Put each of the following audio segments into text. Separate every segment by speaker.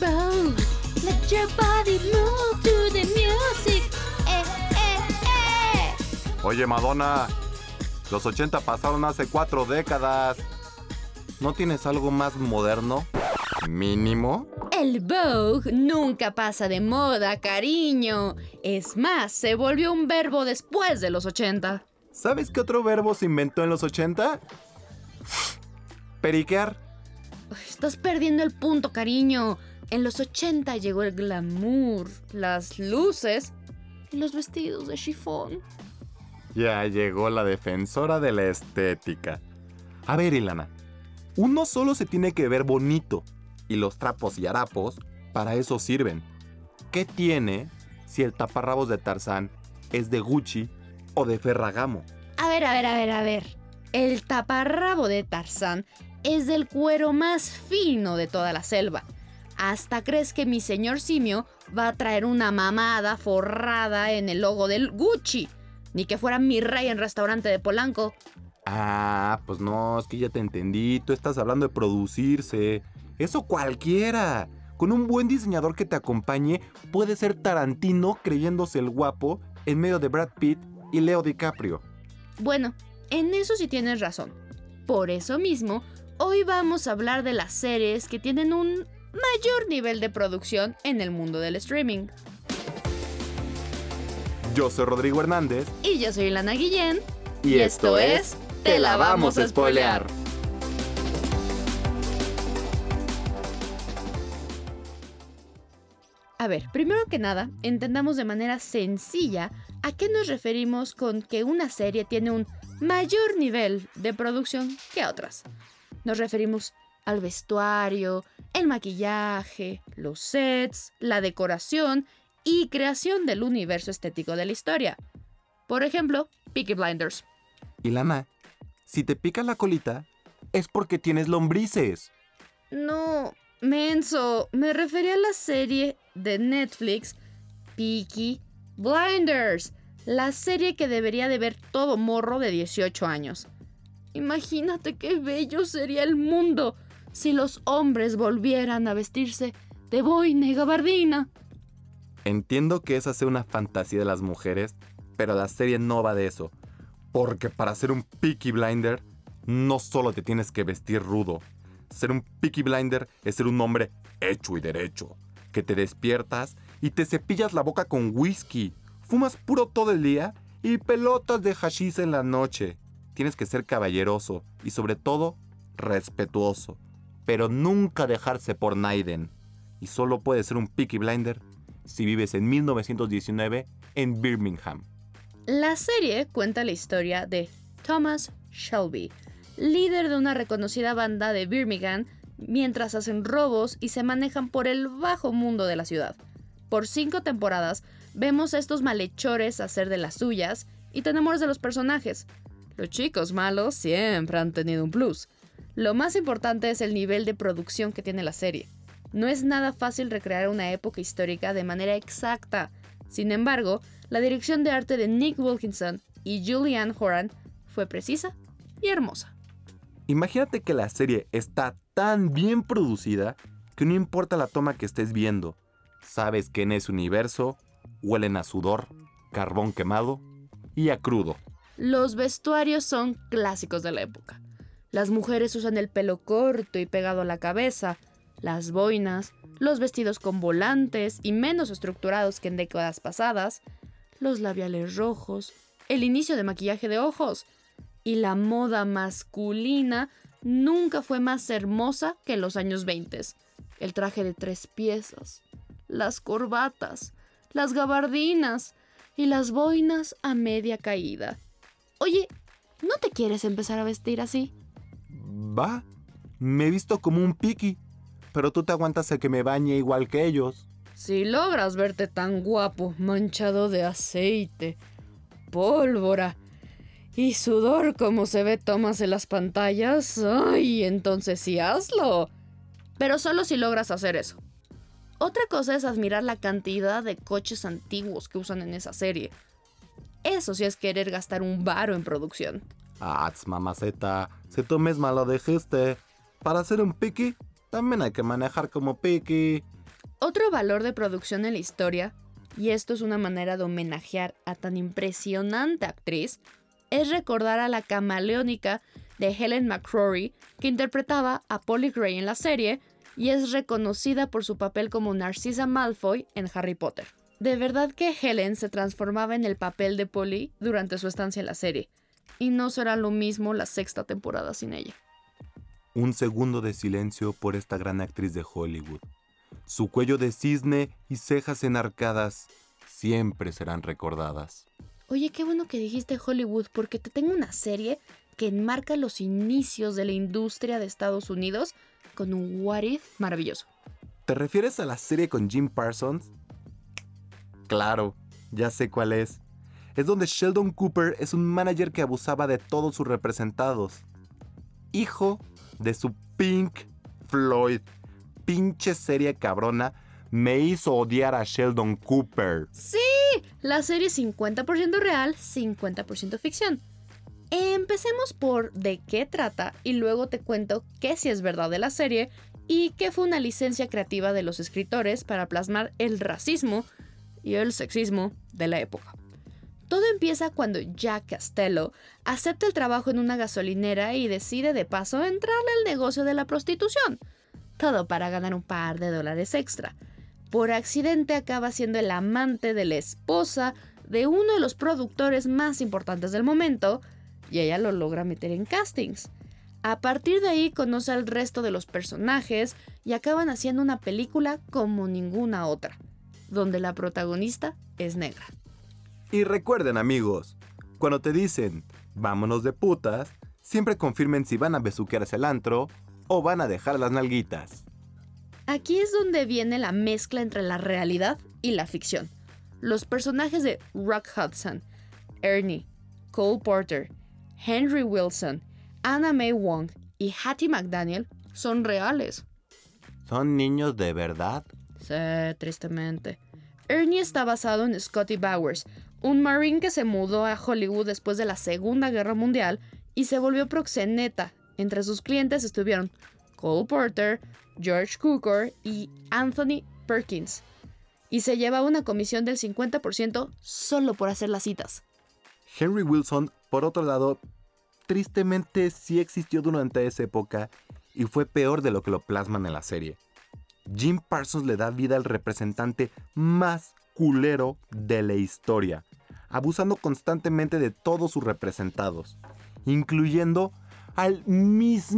Speaker 1: Vogue, let your body move to the music. Eh, eh, eh.
Speaker 2: Oye, Madonna, los 80 pasaron hace cuatro décadas. ¿No tienes algo más moderno? Mínimo.
Speaker 1: El Vogue nunca pasa de moda, cariño. Es más, se volvió un verbo después de los 80.
Speaker 2: ¿Sabes qué otro verbo se inventó en los 80? Periquear.
Speaker 1: Estás perdiendo el punto, cariño. En los 80 llegó el glamour, las luces y los vestidos de chifón.
Speaker 2: Ya llegó la defensora de la estética. A ver, Ilana. Uno solo se tiene que ver bonito. Y los trapos y harapos para eso sirven. ¿Qué tiene si el taparrabos de Tarzán es de Gucci o de Ferragamo?
Speaker 1: A ver, a ver, a ver, a ver. El taparrabo de Tarzán es del cuero más fino de toda la selva. Hasta crees que mi señor simio va a traer una mamada forrada en el logo del Gucci. Ni que fuera mi rey en restaurante de Polanco.
Speaker 2: Ah, pues no, es que ya te entendí. Tú estás hablando de producirse. Eso cualquiera. Con un buen diseñador que te acompañe, puede ser Tarantino creyéndose el guapo en medio de Brad Pitt y Leo DiCaprio.
Speaker 1: Bueno, en eso sí tienes razón. Por eso mismo, hoy vamos a hablar de las series que tienen un mayor nivel de producción en el mundo del streaming.
Speaker 2: Yo soy Rodrigo Hernández.
Speaker 1: Y yo soy Lana Guillén.
Speaker 2: Y, esto es Te la vamos a spoilear.
Speaker 1: A ver, primero que nada, entendamos de manera sencilla a qué nos referimos con que una serie tiene un mayor nivel de producción que otras. Nos referimos al vestuario, el maquillaje, los sets, la decoración y creación del universo estético de la historia. Por ejemplo, Peaky Blinders.
Speaker 2: Y Lana, si te pica la colita, es porque tienes lombrices.
Speaker 1: No, menso, me refería a la serie de Netflix Peaky Blinders, la serie que debería de ver todo morro de 18 años. Imagínate qué bello sería el mundo si los hombres volvieran a vestirse de boina y gabardina.
Speaker 2: Entiendo que esa sea una fantasía de las mujeres, pero la serie no va de eso. Porque para ser un Peaky Blinder, no solo te tienes que vestir rudo. Ser un Peaky Blinder es ser un hombre hecho y derecho. Que te despiertas y te cepillas la boca con whisky. Fumas puro todo el día y pelotas de hashish en la noche. Tienes que ser caballeroso y sobre todo respetuoso. Pero nunca dejarse por Naiden. Y solo puedes ser un Peaky Blinder si vives en 1919 en Birmingham.
Speaker 1: La serie cuenta la historia de Thomas Shelby, líder de una reconocida banda de Birmingham, mientras hacen robos y se manejan por el bajo mundo de la ciudad. Por cinco temporadas vemos a estos malhechores hacer de las suyas y te enamoras de los personajes. Los chicos malos siempre han tenido un plus. Lo más importante es el nivel de producción que tiene la serie. No es nada fácil recrear una época histórica de manera exacta. Sin embargo, la dirección de arte de Nick Wilkinson y Julianne Horan fue precisa y hermosa.
Speaker 2: Imagínate que la serie está tan bien producida que no importa la toma que estés viendo. Sabes que en ese universo huelen a sudor, carbón quemado y a crudo.
Speaker 1: Los vestuarios son clásicos de la época. Las mujeres usan el pelo corto y pegado a la cabeza, las boinas, los vestidos con volantes y menos estructurados que en décadas pasadas, los labiales rojos, el inicio de maquillaje de ojos y la moda masculina nunca fue más hermosa que en los años 20. El traje de tres piezas, las corbatas, las gabardinas y las boinas a media caída. Oye, ¿no te quieres empezar a vestir así?
Speaker 2: Va, me he visto como un piqui, pero tú te aguantas a que me bañe igual que ellos.
Speaker 1: Si logras verte tan guapo, manchado de aceite, pólvora y sudor como se ve Thomas en las pantallas, ay, entonces sí hazlo. Pero solo si logras hacer eso. Otra cosa es admirar la cantidad de coches antiguos que usan en esa serie. Eso sí es querer gastar un varo en producción.
Speaker 2: Ah, mamaceta, si tú misma lo dijiste. Para ser un piqui, también hay que manejar como piqui.
Speaker 1: Otro valor de producción en la historia, y esto es una manera de homenajear a tan impresionante actriz, es recordar a la camaleónica de Helen McCrory, que interpretaba a Polly Gray en la serie y es reconocida por su papel como Narcissa Malfoy en Harry Potter. De verdad que Helen se transformaba en el papel de Polly durante su estancia en la serie, y no será lo mismo la sexta temporada sin ella.
Speaker 2: Un segundo de silencio por esta gran actriz de Hollywood. Su cuello de cisne y cejas enarcadas siempre serán recordadas.
Speaker 1: Oye, qué bueno que dijiste Hollywood, porque te tengo una serie que enmarca los inicios de la industria de Estados Unidos con un what if maravilloso.
Speaker 2: ¿Te refieres a la serie con Jim Parsons? Claro, ya sé cuál es. Es donde Sheldon Cooper es un manager que abusaba de todos sus representados. Hijo de su Pink Floyd. Pinche serie cabrona me hizo odiar a Sheldon Cooper.
Speaker 1: Sí, la serie 50% real, 50% ficción. Empecemos por de qué trata y luego te cuento qué si es verdad de la serie y qué fue una licencia creativa de los escritores para plasmar el racismo y el sexismo de la época. Todo empieza cuando Jack Castello acepta el trabajo en una gasolinera y decide de paso entrarle al negocio de la prostitución. Todo para ganar un par de dólares extra. Por accidente acaba siendo el amante de la esposa de uno de los productores más importantes del momento, y ella lo logra meter en castings. A partir de ahí conoce al resto de los personajes y acaban haciendo una película como ninguna otra, donde la protagonista es negra.
Speaker 2: Y recuerden amigos, cuando te dicen vámonos de putas, siempre confirmen si van a besuquearse el antro o van a dejar las nalguitas.
Speaker 1: Aquí es donde viene la mezcla entre la realidad y la ficción. Los personajes de Rock Hudson, Ernie, Cole Porter Henry Wilson, Anna May Wong y Hattie McDaniel son reales.
Speaker 2: ¿Son niños de verdad?
Speaker 1: Sí, tristemente. Ernie está basado en Scotty Bowers, un marine que se mudó a Hollywood después de la Segunda Guerra Mundial y se volvió proxeneta. Entre sus clientes estuvieron Cole Porter, George Cukor y Anthony Perkins. Y se llevaba una comisión del 50% solo por hacer las citas.
Speaker 2: Henry Wilson, por otro lado, tristemente sí existió durante esa época y fue peor de lo que lo plasman en la serie. Jim Parsons le da vida al representante más culero de la historia, abusando constantemente de todos sus representados, incluyendo al mismísimo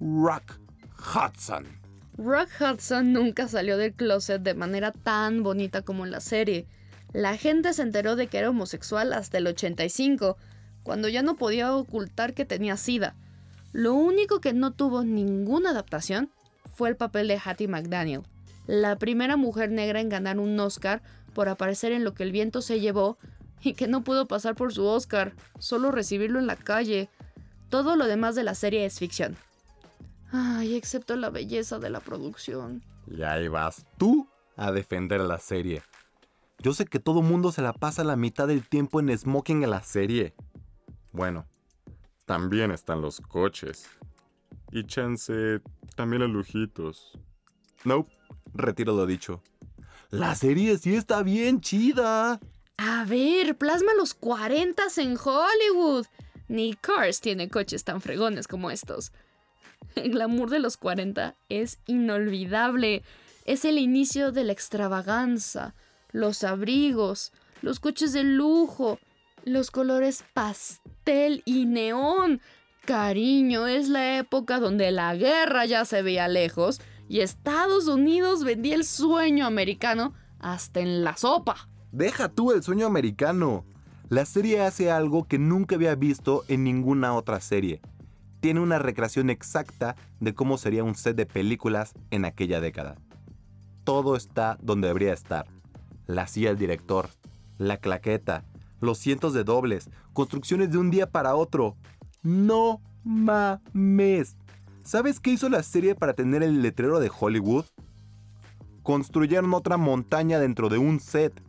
Speaker 2: Rock Hudson.
Speaker 1: Rock Hudson nunca salió del closet de manera tan bonita como en la serie. La gente se enteró de que era homosexual hasta el 85, cuando ya no podía ocultar que tenía sida. Lo único que no tuvo ninguna adaptación fue el papel de Hattie McDaniel, la primera mujer negra en ganar un Oscar por aparecer en Lo que el viento se llevó y que no pudo pasar por su Oscar, solo recibirlo en la calle. Todo lo demás de la serie es ficción. Ay, excepto la belleza de la producción.
Speaker 2: Y ahí vas tú a defender la serie. Yo sé que todo mundo se la pasa la mitad del tiempo en smoking en la serie. Bueno, también están los coches. Y chance, también los lujitos. Nope, retiro lo dicho. La serie sí está bien chida.
Speaker 1: A ver, plasma los 40 en Hollywood. Ni Cars tiene coches tan fregones como estos. El glamour de los 40 es inolvidable. Es el inicio de la extravaganza los abrigos, los coches de lujo, los colores pastel y neón. Cariño, es la época donde la guerra ya se veía lejos y Estados Unidos vendía el sueño americano hasta en la sopa.
Speaker 2: Deja tú el sueño americano. La serie hace algo que nunca había visto en ninguna otra serie. Tiene una recreación exacta de cómo sería un set de películas en aquella década. Todo está donde debería estar la silla del director, la claqueta, los cientos de dobles, construcciones de un día para otro. No mames. ¿Sabes qué hizo la serie para tener el letrero de Hollywood? Construyeron otra montaña dentro de un set.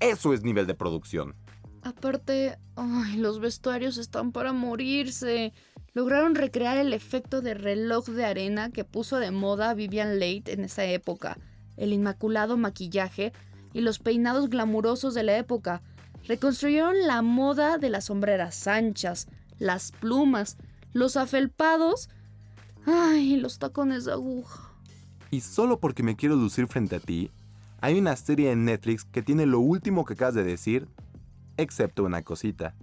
Speaker 2: Eso es nivel de producción.
Speaker 1: Aparte, ay, los vestuarios están para morirse. lograron recrear el efecto de reloj de arena que puso de moda Vivian Leigh en esa época, el inmaculado maquillaje y los peinados glamurosos de la época. Reconstruyeron la moda de las sombreras anchas, las plumas, los afelpados, ay, los tacones de aguja.
Speaker 2: Y solo porque me quiero lucir frente a ti, hay una serie en Netflix que tiene lo último que acabas de decir, excepto una cosita.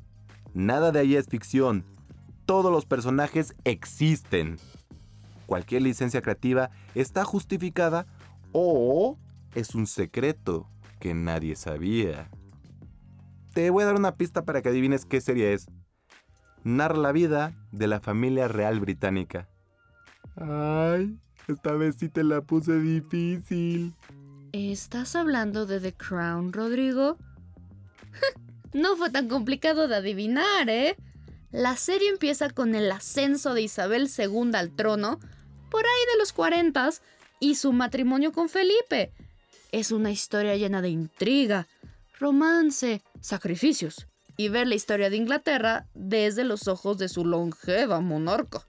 Speaker 2: Nada de ahí es ficción. Todos los personajes existen. Cualquier licencia creativa está justificada o es un secreto que nadie sabía. Te voy a dar una pista para que adivines qué serie es. Narra la vida de la familia real británica. Ay, esta vez sí te la puse difícil.
Speaker 1: ¿Estás hablando de The Crown, Rodrigo? no fue tan complicado de adivinar, ¿eh? La serie empieza con el ascenso de Isabel II al trono, por ahí de los 40, y su matrimonio con Felipe. Es una historia llena de intriga, romance, sacrificios, y ver la historia de Inglaterra desde los ojos de su longeva monarca.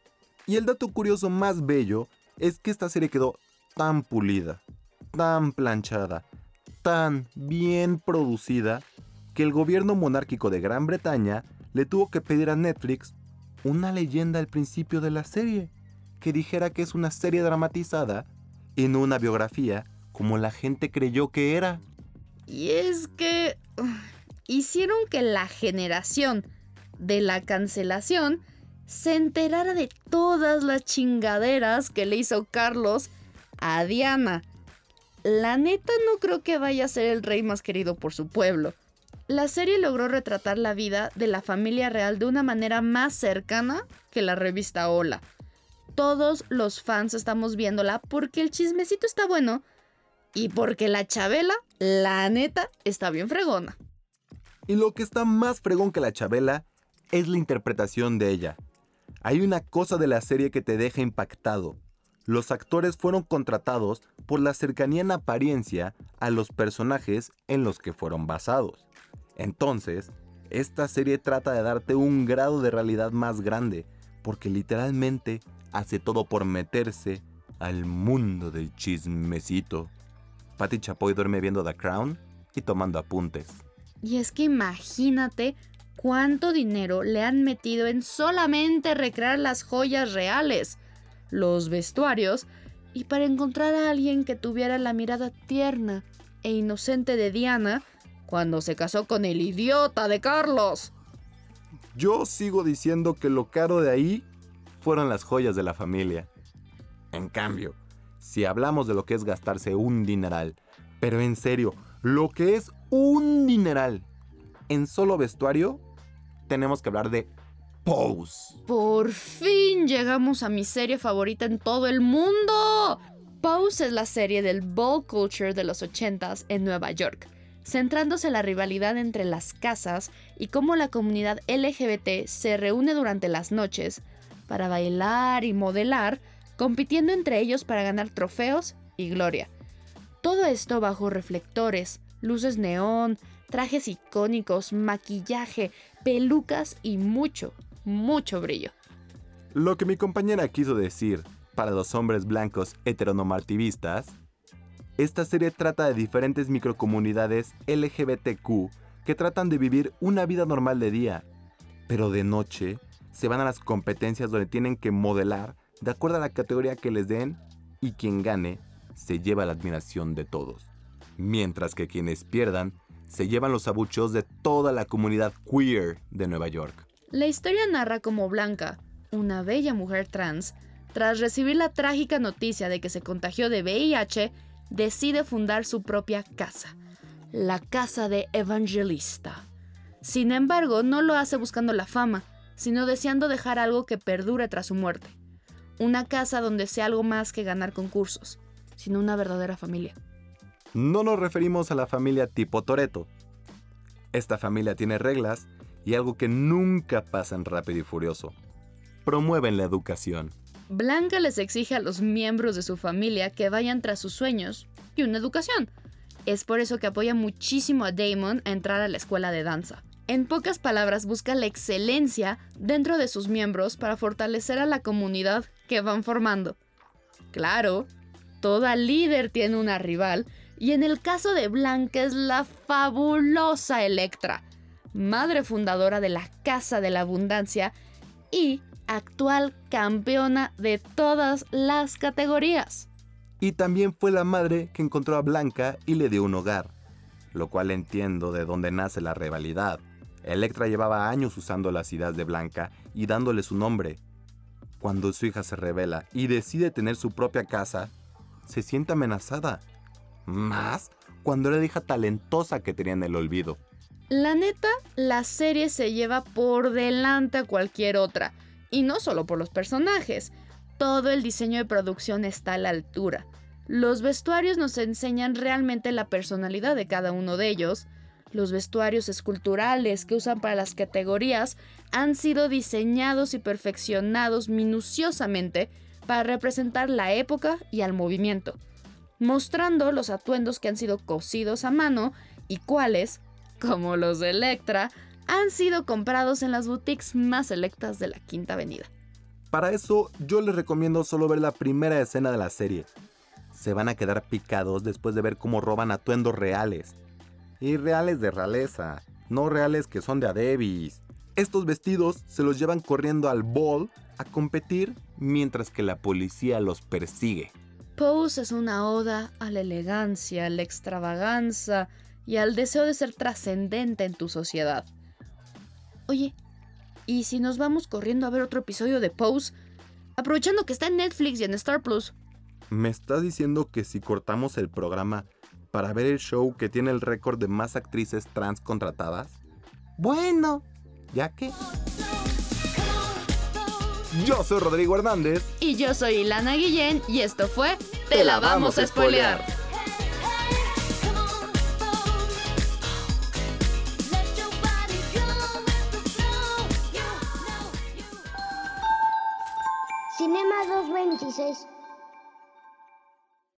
Speaker 2: Y el dato curioso más bello es que esta serie quedó tan pulida, tan planchada, tan bien producida, que el gobierno monárquico de Gran Bretaña le tuvo que pedir a Netflix una leyenda al principio de la serie, que dijera que es una serie dramatizada y no una biografía como la gente creyó que era.
Speaker 1: Y es que hicieron que la generación de la cancelación se enterara de todas las chingaderas que le hizo Carlos a Diana. La neta no creo que vaya a ser el rey más querido por su pueblo. La serie logró retratar la vida de la familia real de una manera más cercana que la revista Hola. Todos los fans estamos viéndola porque el chismecito está bueno y porque la Chabela, la neta, está bien fregona.
Speaker 2: Y lo que está más fregón que la Chabela es la interpretación de ella. Hay una cosa de la serie que te deja impactado. Los actores fueron contratados por la cercanía en apariencia a los personajes en los que fueron basados. Entonces, esta serie trata de darte un grado de realidad más grande, porque literalmente hace todo por meterse al mundo del chismecito. Patty Chapoy duerme viendo The Crown y tomando apuntes.
Speaker 1: Y es que imagínate cuánto dinero le han metido en solamente recrear las joyas reales, los vestuarios, y para encontrar a alguien que tuviera la mirada tierna e inocente de Diana, cuando se casó con el idiota de Carlos.
Speaker 2: Yo sigo diciendo que lo caro de ahí fueron las joyas de la familia. En cambio, si hablamos de lo que es gastarse un dineral, pero en serio, lo que es un dineral en solo vestuario, tenemos que hablar de Pose.
Speaker 1: Por fin llegamos a mi serie favorita en todo el mundo. Pose es la serie del ball culture de los 80s en Nueva York centrándose en la rivalidad entre las casas y cómo la comunidad LGBT se reúne durante las noches para bailar y modelar, compitiendo entre ellos para ganar trofeos y gloria. Todo esto bajo reflectores, luces neón, trajes icónicos, maquillaje, pelucas y mucho, mucho brillo.
Speaker 2: Lo que mi compañera quiso decir para los hombres blancos heteronormativistas esta serie trata de diferentes microcomunidades LGBTQ que tratan de vivir una vida normal de día, pero de noche se van a las competencias donde tienen que modelar de acuerdo a la categoría que les den y quien gane se lleva la admiración de todos, mientras que quienes pierdan se llevan los abucheos de toda la comunidad queer de Nueva York.
Speaker 1: La historia narra cómo Blanca, una bella mujer trans, tras recibir la trágica noticia de que se contagió de VIH, decide fundar su propia casa, la Casa de Evangelista. Sin embargo, no lo hace buscando la fama, sino deseando dejar algo que perdure tras su muerte. Una casa donde sea algo más que ganar concursos, sino una verdadera familia.
Speaker 2: No nos referimos a la familia tipo Toreto. Esta familia tiene reglas y algo que nunca pasa en Rápido y Furioso. Promueven la educación.
Speaker 1: Blanca les exige a los miembros de su familia que vayan tras sus sueños y una educación. Es por eso que apoya muchísimo a Damon a entrar a la escuela de danza. En pocas palabras, busca la excelencia dentro de sus miembros para fortalecer a la comunidad que van formando. Claro, toda líder tiene una rival, y en el caso de Blanca es la fabulosa Electra, madre fundadora de la Casa de la Abundancia y actual campeona de todas las categorías.
Speaker 2: Y también fue la madre que encontró a Blanca y le dio un hogar, lo cual entiendo de dónde nace la rivalidad. Electra llevaba años usando las ideas de Blanca y dándole su nombre. Cuando su hija se revela y decide tener su propia casa, se siente amenazada. Más cuando era la hija talentosa que tenía en el olvido.
Speaker 1: La neta, la serie se lleva por delante a cualquier otra. Y no solo por los personajes. Todo el diseño de producción está a la altura. Los vestuarios nos enseñan realmente la personalidad de cada uno de ellos, los vestuarios esculturales que usan para las categorías han sido diseñados y perfeccionados minuciosamente para representar la época y al movimiento, mostrando los atuendos que han sido cosidos a mano y cuáles, como los de Electra, han sido comprados en las boutiques más selectas de la Quinta Avenida.
Speaker 2: Para eso, yo les recomiendo solo ver la primera escena de la serie. Se van a quedar picados después de ver cómo roban atuendos reales y reales de realeza, no reales que son de adebis. Estos vestidos se los llevan corriendo al ball a competir mientras que la policía los persigue.
Speaker 1: Pose es una oda a la elegancia, a la extravaganza y al deseo de ser trascendente en tu sociedad. Oye, ¿y si nos vamos corriendo a ver otro episodio de Pose? Aprovechando que está en Netflix y en Star Plus.
Speaker 2: ¿Me estás diciendo que si cortamos el programa para ver el show que tiene el récord de más actrices trans contratadas? Bueno, ya que... Yo soy Rodrigo Hernández.
Speaker 1: Y yo soy Ilana Guillén y esto fue Te la vamos a spoilear.